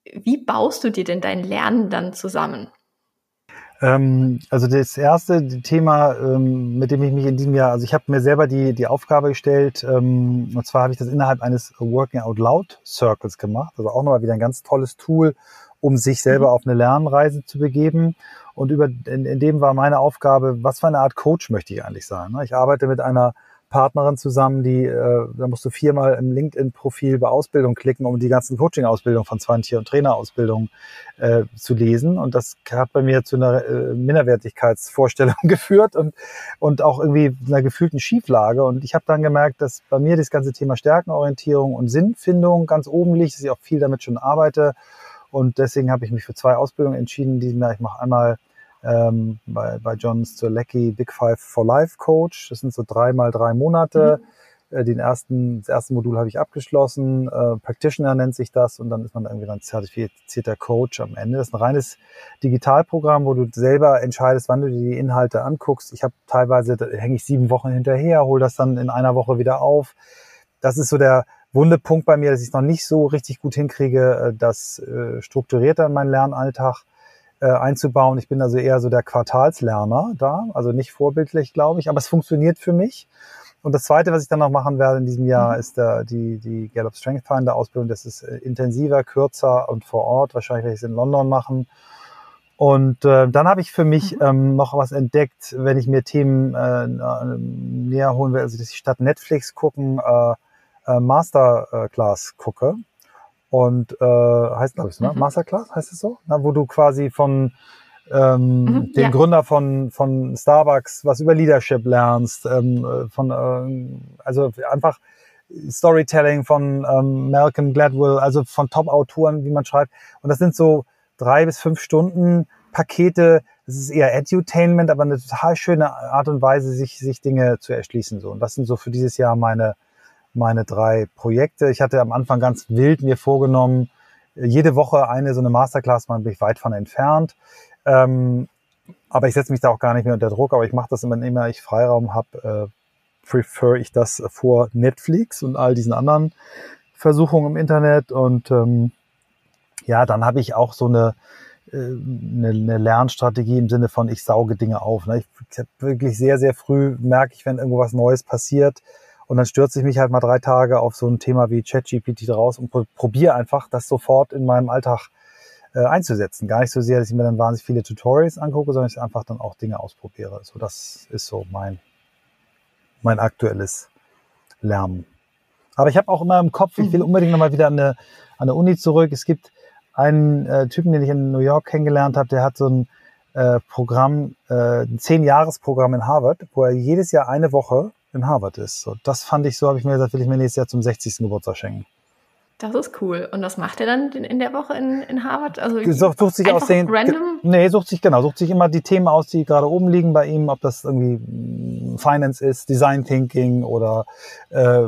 wie baust du dir denn dein Lernen dann zusammen? Ähm, also das erste Thema, ähm, mit dem ich mich in diesem Jahr, also ich habe mir selber die, die Aufgabe gestellt, ähm, und zwar habe ich das innerhalb eines Working Out Loud Circles gemacht, also auch nochmal wieder ein ganz tolles Tool, um sich selber mhm. auf eine Lernreise zu begeben. Und über, in, in dem war meine Aufgabe, was für eine Art Coach möchte ich eigentlich sein. Ne? Ich arbeite mit einer Partnerin zusammen, die, äh, da musst du viermal im LinkedIn-Profil bei Ausbildung klicken, um die ganzen Coaching-Ausbildungen von 20 und Trainerausbildungen äh, zu lesen. Und das hat bei mir zu einer äh, Minderwertigkeitsvorstellung geführt und, und auch irgendwie einer gefühlten Schieflage. Und ich habe dann gemerkt, dass bei mir das ganze Thema Stärkenorientierung und Sinnfindung ganz oben liegt, dass ich auch viel damit schon arbeite. Und deswegen habe ich mich für zwei Ausbildungen entschieden Jahr. Ich mache einmal ähm, bei, bei John Strzelecki Big Five for Life Coach. Das sind so drei mal drei Monate. Mhm. Äh, den ersten, das erste Modul habe ich abgeschlossen. Äh, Practitioner nennt sich das und dann ist man irgendwie dann zertifizierter Coach am Ende. Das ist ein reines Digitalprogramm, wo du selber entscheidest, wann du dir die Inhalte anguckst. Ich habe teilweise, da hänge ich sieben Wochen hinterher, hole das dann in einer Woche wieder auf. Das ist so der wunde Punkt bei mir, dass ich es noch nicht so richtig gut hinkriege, äh, das äh, strukturiert in meinen Lernalltag äh, einzubauen. Ich bin also eher so der Quartalslerner da, also nicht vorbildlich, glaube ich, aber es funktioniert für mich. Und das Zweite, was ich dann noch machen werde in diesem Jahr, mhm. ist der, die, die Gallup Strength Finder Ausbildung. Das ist äh, intensiver, kürzer und vor Ort. Wahrscheinlich werde ich es in London machen. Und äh, dann habe ich für mich mhm. ähm, noch was entdeckt, wenn ich mir Themen äh, näher holen will, also dass ich statt Netflix gucken, äh, äh, Masterclass gucke. Und äh, heißt, glaube ich, so, ne? Mhm. Masterclass heißt es so? Na, wo du quasi von ähm, mhm, dem ja. Gründer von, von Starbucks was über Leadership lernst, ähm, äh, von äh, also einfach Storytelling von ähm, Malcolm Gladwell, also von Top-Autoren, wie man schreibt. Und das sind so drei bis fünf Stunden Pakete. Das ist eher Edutainment, aber eine total schöne Art und Weise, sich, sich Dinge zu erschließen. So. Und das sind so für dieses Jahr meine, meine drei Projekte. Ich hatte am Anfang ganz wild mir vorgenommen, jede Woche eine so eine Masterclass, man bin ich weit von entfernt. Ähm, aber ich setze mich da auch gar nicht mehr unter Druck, aber ich mache das immer, immer ich Freiraum habe, äh, prefer ich das vor Netflix und all diesen anderen Versuchungen im Internet. Und ähm, ja, dann habe ich auch so eine, äh, eine, eine Lernstrategie im Sinne von, ich sauge Dinge auf. Ne? Ich, ich habe wirklich sehr, sehr früh merke ich, wenn irgendwo was Neues passiert. Und dann stürze ich mich halt mal drei Tage auf so ein Thema wie ChatGPT draus und probiere einfach, das sofort in meinem Alltag äh, einzusetzen. Gar nicht so sehr, dass ich mir dann wahnsinnig viele Tutorials angucke, sondern ich einfach dann auch Dinge ausprobiere. So, das ist so mein, mein aktuelles Lernen. Aber ich habe auch immer im Kopf, ich will mhm. unbedingt nochmal wieder an eine, an eine Uni zurück. Es gibt einen äh, Typen, den ich in New York kennengelernt habe, der hat so ein äh, Programm, äh, ein Zehn-Jahres-Programm in Harvard, wo er jedes Jahr eine Woche in Harvard ist. So, das fand ich so, habe ich mir gesagt, will ich mir nächstes Jahr zum 60. Geburtstag schenken. Das ist cool. Und was macht er dann in der Woche in, in Harvard? Also sucht, sucht sich aus den, random? Nee, sucht sich genau, sucht sich immer die Themen aus, die gerade oben liegen bei ihm, ob das irgendwie mm, Finance ist, Design Thinking oder äh,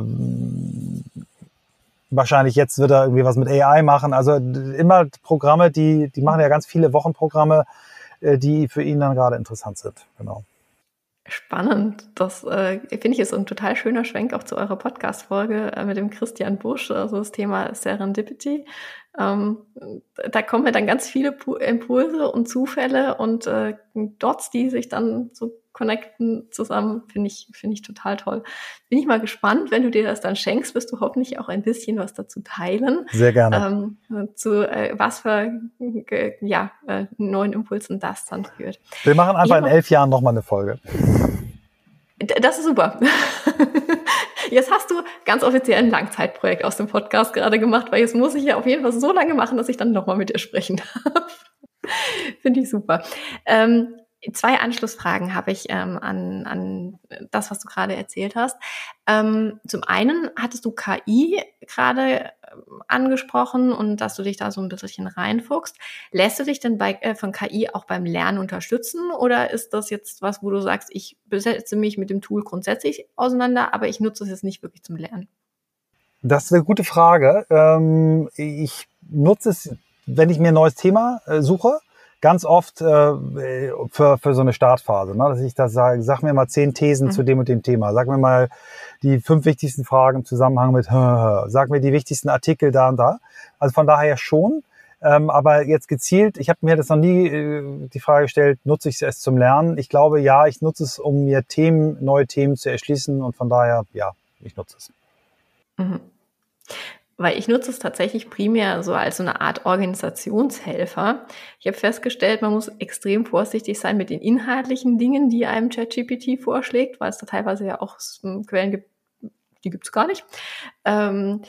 wahrscheinlich jetzt wird er irgendwie was mit AI machen. Also immer Programme, die, die machen ja ganz viele Wochenprogramme, äh, die für ihn dann gerade interessant sind. Genau. Spannend. Das äh, finde ich ist ein total schöner Schwenk auch zu eurer Podcast-Folge äh, mit dem Christian Busch, also das Thema Serendipity. Ähm, da kommen ja dann ganz viele Impulse und Zufälle und äh, Dots, die sich dann so connecten zusammen, finde ich, finde ich total toll. Bin ich mal gespannt, wenn du dir das dann schenkst, wirst du hoffentlich auch ein bisschen was dazu teilen. Sehr gerne. Ähm, zu äh, was für äh, ja, äh, neuen Impulsen das dann führt. Wir machen einfach in elf Jahren nochmal eine Folge. Das ist super. Jetzt hast du ganz offiziell ein Langzeitprojekt aus dem Podcast gerade gemacht, weil jetzt muss ich ja auf jeden Fall so lange machen, dass ich dann nochmal mit dir sprechen darf. Finde ich super. Ähm, zwei Anschlussfragen habe ich ähm, an, an das, was du gerade erzählt hast. Ähm, zum einen hattest du KI gerade ähm, angesprochen und dass du dich da so ein bisschen reinfuchst. Lässt du dich denn bei, äh, von KI auch beim Lernen unterstützen oder ist das jetzt was, wo du sagst, ich besetze mich mit dem Tool grundsätzlich auseinander, aber ich nutze es jetzt nicht wirklich zum Lernen? Das ist eine gute Frage. Ähm, ich nutze es, wenn ich mir ein neues Thema äh, suche ganz oft äh, für, für so eine Startphase, ne? dass ich da sage, sag mir mal zehn Thesen mhm. zu dem und dem Thema, sag mir mal die fünf wichtigsten Fragen im Zusammenhang mit, sag mir die wichtigsten Artikel da und da. Also von daher schon. Ähm, aber jetzt gezielt, ich habe mir das noch nie äh, die Frage gestellt, nutze ich es zum Lernen? Ich glaube, ja, ich nutze es, um mir Themen, neue Themen zu erschließen und von daher, ja, ich nutze es. Mhm weil ich nutze es tatsächlich primär so als so eine Art Organisationshelfer. Ich habe festgestellt, man muss extrem vorsichtig sein mit den inhaltlichen Dingen, die einem ChatGPT vorschlägt, weil es da teilweise ja auch Quellen gibt, die gibt es gar nicht. Ähm,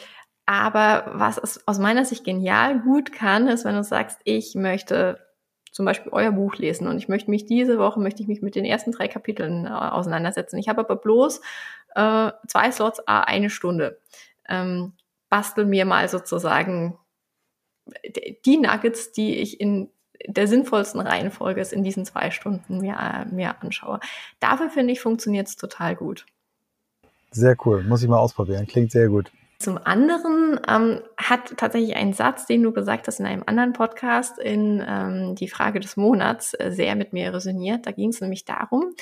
aber was es aus meiner Sicht genial gut kann, ist, wenn du sagst, ich möchte zum Beispiel euer Buch lesen und ich möchte mich diese Woche, möchte ich mich mit den ersten drei Kapiteln äh, auseinandersetzen. Ich habe aber bloß äh, zwei Slots, eine Stunde. Ähm, bastel mir mal sozusagen die Nuggets, die ich in der sinnvollsten Reihenfolge in diesen zwei Stunden mir, mir anschaue. Dafür finde ich, funktioniert es total gut. Sehr cool. Muss ich mal ausprobieren. Klingt sehr gut. Zum anderen ähm, hat tatsächlich ein Satz, den du gesagt hast in einem anderen Podcast, in ähm, die Frage des Monats äh, sehr mit mir resoniert. Da ging es nämlich darum,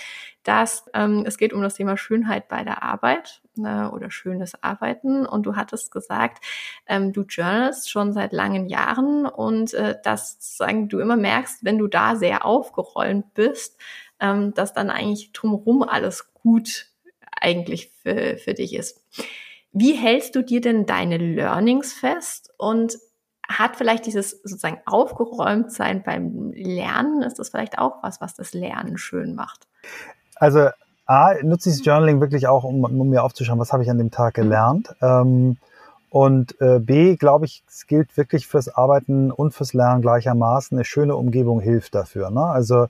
dass ähm, es geht um das Thema Schönheit bei der Arbeit äh, oder schönes Arbeiten. Und du hattest gesagt, ähm, du journalst schon seit langen Jahren und äh, dass sagen, du immer merkst, wenn du da sehr aufgeräumt bist, ähm, dass dann eigentlich drumherum alles gut eigentlich für, für dich ist. Wie hältst du dir denn deine Learnings fest und hat vielleicht dieses sozusagen aufgeräumt sein beim Lernen, ist das vielleicht auch was, was das Lernen schön macht? Also A, nutze ich das Journaling wirklich auch, um, um mir aufzuschauen, was habe ich an dem Tag mhm. gelernt. Ähm, und äh, B, glaube ich, es gilt wirklich fürs Arbeiten und fürs Lernen gleichermaßen. Eine schöne Umgebung hilft dafür. Ne? Also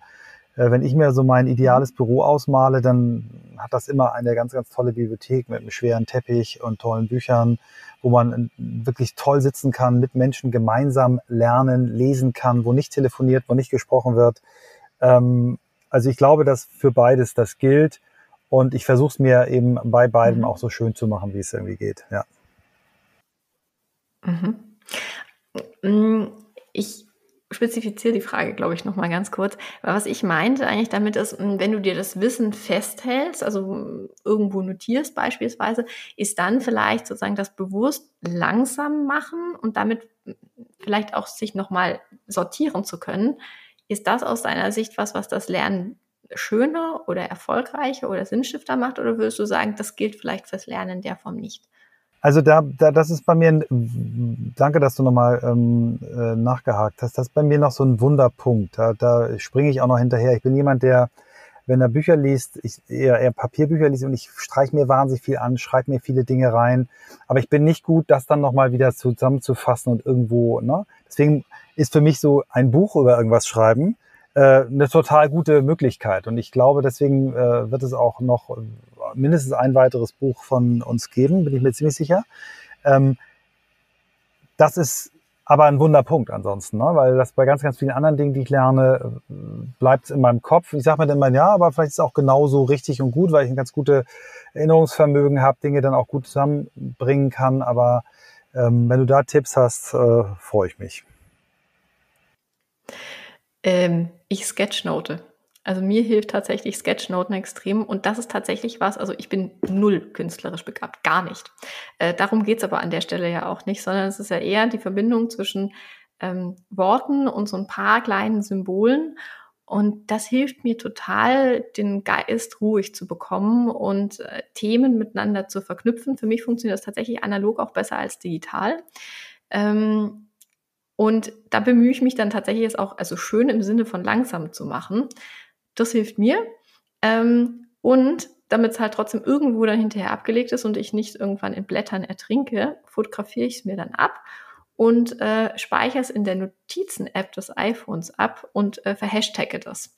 wenn ich mir so mein ideales Büro ausmale, dann hat das immer eine ganz, ganz tolle Bibliothek mit einem schweren Teppich und tollen Büchern, wo man wirklich toll sitzen kann, mit Menschen gemeinsam lernen, lesen kann, wo nicht telefoniert, wo nicht gesprochen wird. Ähm, also ich glaube, dass für beides das gilt. Und ich versuche es mir eben bei beiden mhm. auch so schön zu machen, wie es irgendwie geht. Ja. Mhm. Mm, ich spezifiziere die Frage, glaube ich, nochmal ganz kurz. Weil was ich meinte eigentlich damit ist, mm, wenn du dir das Wissen festhältst, also mm, irgendwo notierst beispielsweise, ist dann vielleicht sozusagen das bewusst langsam machen und damit vielleicht auch sich nochmal sortieren zu können. Ist das aus deiner Sicht was, was das Lernen schöner oder erfolgreicher oder sinnstifter macht? Oder würdest du sagen, das gilt vielleicht fürs Lernen in der Form nicht? Also da, da, das ist bei mir, danke, dass du nochmal ähm, äh, nachgehakt hast. Das ist bei mir noch so ein Wunderpunkt. Da, da springe ich auch noch hinterher. Ich bin jemand, der, wenn er Bücher liest, ich eher, eher Papierbücher liest und ich streiche mir wahnsinnig viel an, schreibe mir viele Dinge rein. Aber ich bin nicht gut, das dann nochmal wieder zusammenzufassen und irgendwo, ne? Deswegen ist für mich so ein Buch über irgendwas schreiben äh, eine total gute Möglichkeit. Und ich glaube, deswegen äh, wird es auch noch mindestens ein weiteres Buch von uns geben, bin ich mir ziemlich sicher. Ähm, das ist aber ein Wunderpunkt ansonsten, ne? weil das bei ganz, ganz vielen anderen Dingen, die ich lerne, bleibt es in meinem Kopf. Ich sage mir dann immer, ja, aber vielleicht ist es auch genauso richtig und gut, weil ich ein ganz gute Erinnerungsvermögen habe, Dinge dann auch gut zusammenbringen kann. Aber ähm, wenn du da Tipps hast, äh, freue ich mich. Ähm, ich sketchnote. Also mir hilft tatsächlich Sketchnoten extrem und das ist tatsächlich was, also ich bin null künstlerisch begabt, gar nicht. Äh, darum geht's aber an der Stelle ja auch nicht, sondern es ist ja eher die Verbindung zwischen ähm, Worten und so ein paar kleinen Symbolen und das hilft mir total, den Geist ruhig zu bekommen und äh, Themen miteinander zu verknüpfen. Für mich funktioniert das tatsächlich analog auch besser als digital. Ähm, und da bemühe ich mich dann tatsächlich es auch, also schön im Sinne von langsam zu machen. Das hilft mir. Ähm, und damit es halt trotzdem irgendwo dann hinterher abgelegt ist und ich nicht irgendwann in Blättern ertrinke, fotografiere ich es mir dann ab und äh, speichere es in der Notizen-App des iPhones ab und äh, verhashtagge das.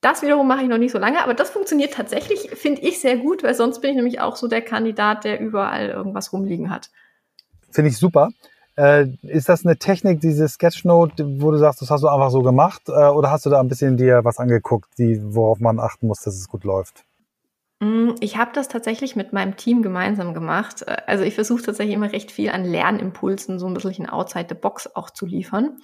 Das wiederum mache ich noch nicht so lange, aber das funktioniert tatsächlich, finde ich sehr gut, weil sonst bin ich nämlich auch so der Kandidat, der überall irgendwas rumliegen hat. Finde ich super. Äh, ist das eine Technik, diese Sketchnote, wo du sagst, das hast du einfach so gemacht? Äh, oder hast du da ein bisschen dir was angeguckt, die, worauf man achten muss, dass es gut läuft? Mm, ich habe das tatsächlich mit meinem Team gemeinsam gemacht. Äh, also ich versuche tatsächlich immer recht viel an Lernimpulsen, so ein bisschen outside the box auch zu liefern.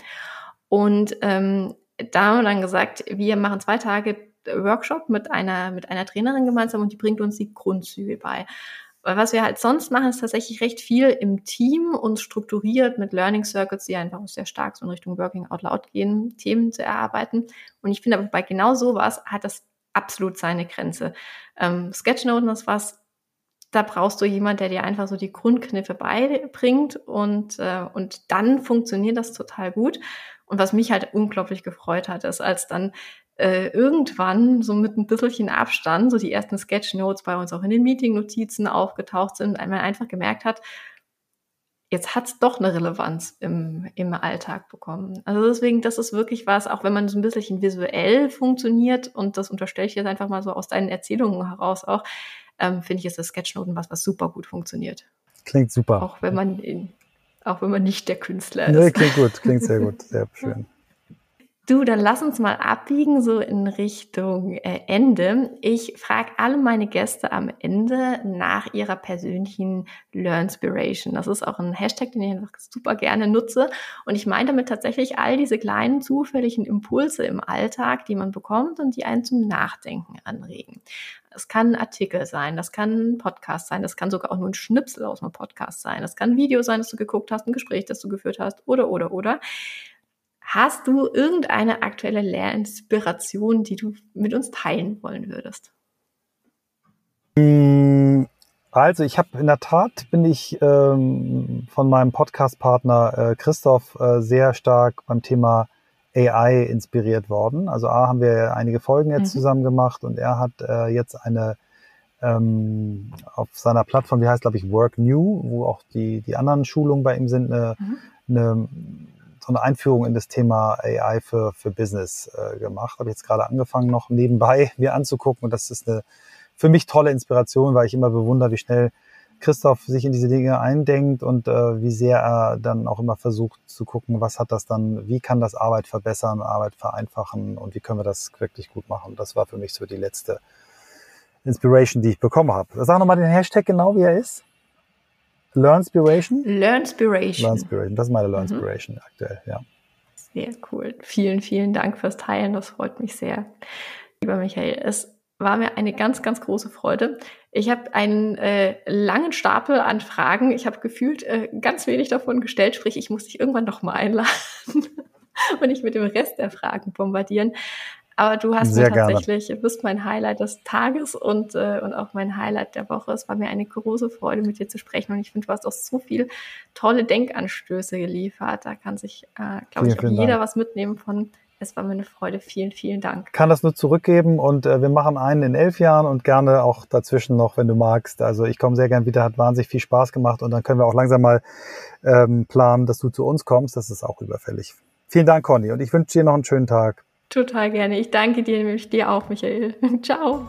Und ähm, da haben wir dann gesagt, wir machen zwei Tage Workshop mit einer, mit einer Trainerin gemeinsam und die bringt uns die Grundzüge bei. Weil was wir halt sonst machen, ist tatsächlich recht viel im Team und strukturiert mit Learning Circuits, die einfach sehr stark so in Richtung Working Out Loud gehen, Themen zu erarbeiten. Und ich finde aber bei genau sowas hat das absolut seine Grenze. Ähm, Sketchnoten ist was, da brauchst du jemand, der dir einfach so die Grundkniffe beibringt und, äh, und dann funktioniert das total gut. Und was mich halt unglaublich gefreut hat, ist, als dann äh, irgendwann so mit ein bisschen Abstand so die ersten Sketchnotes bei uns auch in den Meeting-Notizen aufgetaucht sind, weil man einfach gemerkt hat, jetzt hat es doch eine Relevanz im, im Alltag bekommen. Also deswegen, das ist wirklich was, auch wenn man so ein bisschen visuell funktioniert, und das unterstelle ich jetzt einfach mal so aus deinen Erzählungen heraus auch, ähm, finde ich, ist das Sketchnoten was, was super gut funktioniert. Klingt super. Auch wenn man, in, auch wenn man nicht der Künstler ist. Nee, klingt gut, klingt sehr gut, sehr schön. Du, dann lass uns mal abbiegen, so in Richtung äh, Ende. Ich frage alle meine Gäste am Ende nach ihrer persönlichen Learnspiration. Das ist auch ein Hashtag, den ich einfach super gerne nutze. Und ich meine damit tatsächlich all diese kleinen zufälligen Impulse im Alltag, die man bekommt und die einen zum Nachdenken anregen. Es kann ein Artikel sein, das kann ein Podcast sein, das kann sogar auch nur ein Schnipsel aus einem Podcast sein, das kann ein Video sein, das du geguckt hast, ein Gespräch, das du geführt hast oder, oder, oder. Hast du irgendeine aktuelle Lehrinspiration, die du mit uns teilen wollen würdest? Mm, Also ich habe in der Tat bin ich ähm, von meinem Podcast-Partner äh, Christoph äh, sehr stark beim Thema AI inspiriert worden. Also A haben wir einige Folgen jetzt mhm. zusammen gemacht und er hat äh, jetzt eine ähm, auf seiner Plattform, die heißt glaube ich Work New, wo auch die die anderen Schulungen bei ihm sind, eine, mhm. eine so eine Einführung in das Thema AI für für Business äh, gemacht. Habe jetzt gerade angefangen noch nebenbei mir anzugucken und das ist eine für mich tolle Inspiration, weil ich immer bewundere, wie schnell Christoph sich in diese Dinge eindenkt und äh, wie sehr er dann auch immer versucht zu gucken, was hat das dann, wie kann das Arbeit verbessern, Arbeit vereinfachen und wie können wir das wirklich gut machen. Das war für mich so die letzte Inspiration, die ich bekommen habe. Sag nochmal den Hashtag genau, wie er ist. Learnspiration? Learnspiration. Learnspiration, das ist meine Learnspiration mhm. aktuell, ja. Sehr cool. Vielen, vielen Dank fürs Teilen. Das freut mich sehr. Lieber Michael, es war mir eine ganz, ganz große Freude. Ich habe einen äh, langen Stapel an Fragen. Ich habe gefühlt äh, ganz wenig davon gestellt, sprich, ich muss dich irgendwann noch mal einladen und nicht mit dem Rest der Fragen bombardieren. Aber du hast Sehr mir tatsächlich, gerne. bist mein Highlight des Tages und, äh, und auch mein Highlight der Woche. Es war mir eine große Freude, mit dir zu sprechen. Und ich finde, du hast auch so viel tolle Denkanstöße geliefert. Da kann sich, äh, glaube ich, auch jeder Dank. was mitnehmen von es war mir eine Freude. Vielen, vielen Dank. Kann das nur zurückgeben und äh, wir machen einen in elf Jahren und gerne auch dazwischen noch, wenn du magst. Also ich komme sehr gern wieder, hat wahnsinnig viel Spaß gemacht und dann können wir auch langsam mal ähm, planen, dass du zu uns kommst. Das ist auch überfällig. Vielen Dank, Conny, und ich wünsche dir noch einen schönen Tag. Total gerne. Ich danke dir, nämlich dir auch, Michael. Ciao.